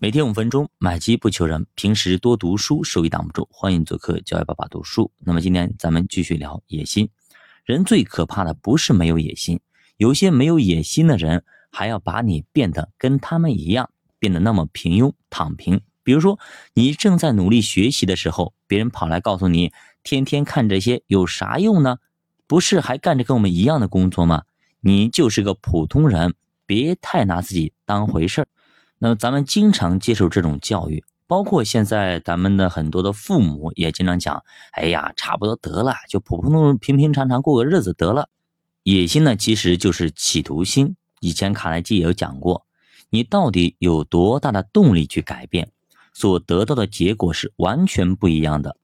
每天五分钟，买机不求人。平时多读书，收益挡不住。欢迎做客教育爸爸读书。那么今天咱们继续聊野心。人最可怕的不是没有野心，有些没有野心的人还要把你变得跟他们一样，变得那么平庸躺平。比如说，你正在努力学习的时候，别人跑来告诉你，天天看这些有啥用呢？不是还干着跟我们一样的工作吗？你就是个普通人，别太拿自己当回事儿。那么咱们经常接受这种教育，包括现在咱们的很多的父母也经常讲：“哎呀，差不多得了，就普普通通、平平常常过个日子得了。”野心呢，其实就是企图心。以前卡耐基也有讲过，你到底有多大的动力去改变，所得到的结果是完全不一样的。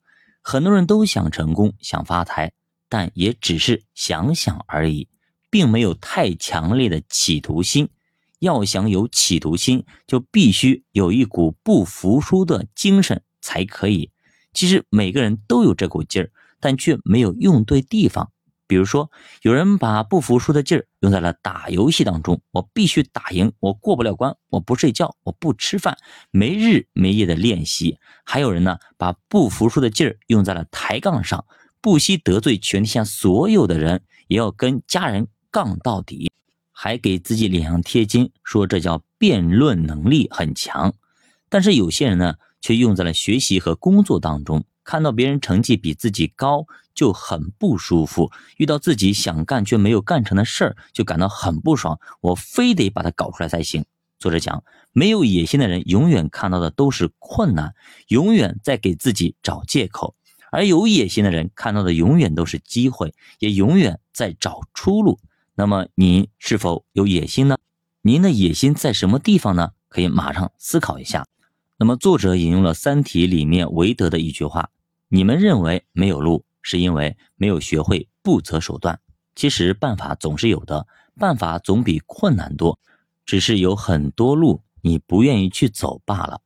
很多人都想成功、想发财，但也只是想想而已，并没有太强烈的企图心。要想有企图心，就必须有一股不服输的精神才可以。其实每个人都有这股劲儿，但却没有用对地方。比如说，有人把不服输的劲儿用在了打游戏当中，我必须打赢，我过不了关，我不睡觉，我不吃饭，没日没夜的练习。还有人呢，把不服输的劲儿用在了抬杠上，不惜得罪全天下所有的人，也要跟家人杠到底。还给自己脸上贴金，说这叫辩论能力很强。但是有些人呢，却用在了学习和工作当中，看到别人成绩比自己高就很不舒服，遇到自己想干却没有干成的事儿就感到很不爽，我非得把它搞出来才行。作者讲，没有野心的人永远看到的都是困难，永远在给自己找借口；而有野心的人看到的永远都是机会，也永远在找出路。那么您是否有野心呢？您的野心在什么地方呢？可以马上思考一下。那么作者引用了《三体》里面韦德的一句话：“你们认为没有路，是因为没有学会不择手段。其实办法总是有的，办法总比困难多，只是有很多路你不愿意去走罢了。”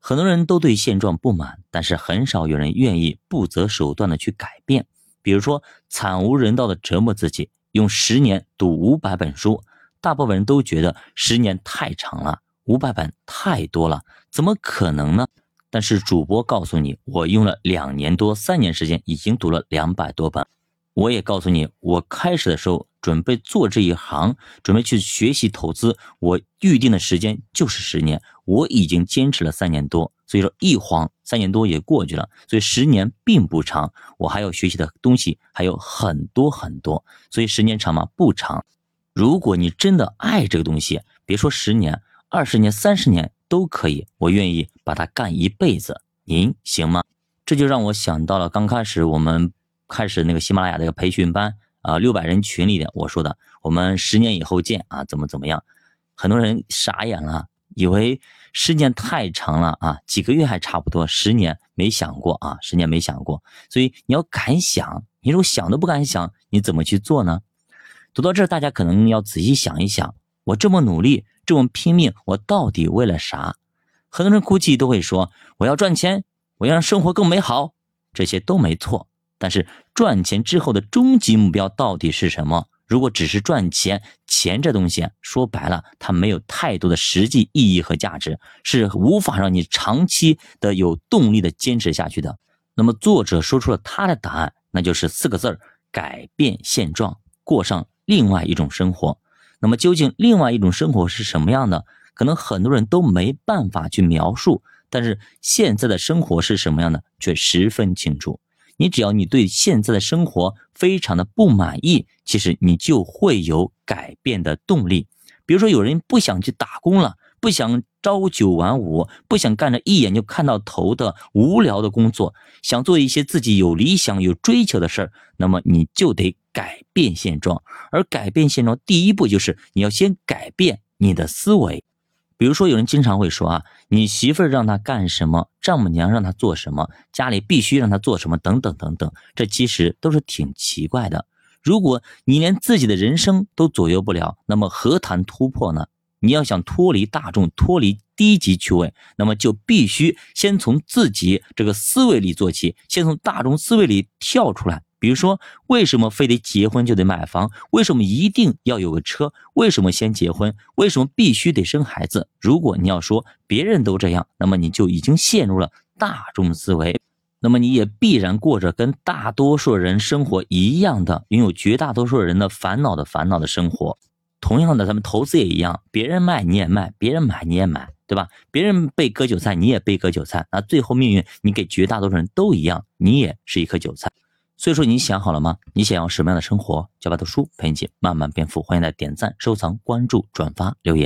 很多人都对现状不满，但是很少有人愿意不择手段的去改变。比如说，惨无人道的折磨自己。用十年读五百本书，大部分人都觉得十年太长了，五百本太多了，怎么可能呢？但是主播告诉你，我用了两年多、三年时间，已经读了两百多本。我也告诉你，我开始的时候准备做这一行，准备去学习投资，我预定的时间就是十年，我已经坚持了三年多。所以说一晃三年多也过去了，所以十年并不长，我还要学习的东西还有很多很多，所以十年长吗？不长。如果你真的爱这个东西，别说十年、二十年、三十年都可以，我愿意把它干一辈子，您行吗？这就让我想到了刚开始我们开始那个喜马拉雅那个培训班啊，六百人群里的我说的，我们十年以后见啊，怎么怎么样？很多人傻眼了。以为时间太长了啊，几个月还差不多，十年没想过啊，十年没想过，所以你要敢想，你如果想都不敢想，你怎么去做呢？读到这儿，大家可能要仔细想一想，我这么努力，这么拼命，我到底为了啥？很多人估计都会说，我要赚钱，我要让生活更美好，这些都没错，但是赚钱之后的终极目标到底是什么？如果只是赚钱，钱这东西说白了，它没有太多的实际意义和价值，是无法让你长期的有动力的坚持下去的。那么作者说出了他的答案，那就是四个字儿：改变现状，过上另外一种生活。那么究竟另外一种生活是什么样的？可能很多人都没办法去描述，但是现在的生活是什么样的，却十分清楚。你只要你对现在的生活非常的不满意，其实你就会有改变的动力。比如说，有人不想去打工了，不想朝九晚五，不想干着一眼就看到头的无聊的工作，想做一些自己有理想、有追求的事儿，那么你就得改变现状。而改变现状，第一步就是你要先改变你的思维。比如说，有人经常会说啊，你媳妇儿让他干什么，丈母娘让他做什么，家里必须让他做什么，等等等等，这其实都是挺奇怪的。如果你连自己的人生都左右不了，那么何谈突破呢？你要想脱离大众，脱离低级趣味，那么就必须先从自己这个思维里做起，先从大众思维里跳出来。比如说，为什么非得结婚就得买房？为什么一定要有个车？为什么先结婚？为什么必须得生孩子？如果你要说别人都这样，那么你就已经陷入了大众思维。那么你也必然过着跟大多数人生活一样的，拥有绝大多数人的烦恼的烦恼的生活。同样的，咱们投资也一样，别人卖你也卖，别人买你也买，对吧？别人被割韭菜，你也被割韭菜，那最后命运你给绝大多数人都一样，你也是一颗韭菜。所以说，你想好了吗？你想要什么样的生活？小白读书陪你一起慢慢变富。欢迎来点赞、收藏、关注、转发、留言。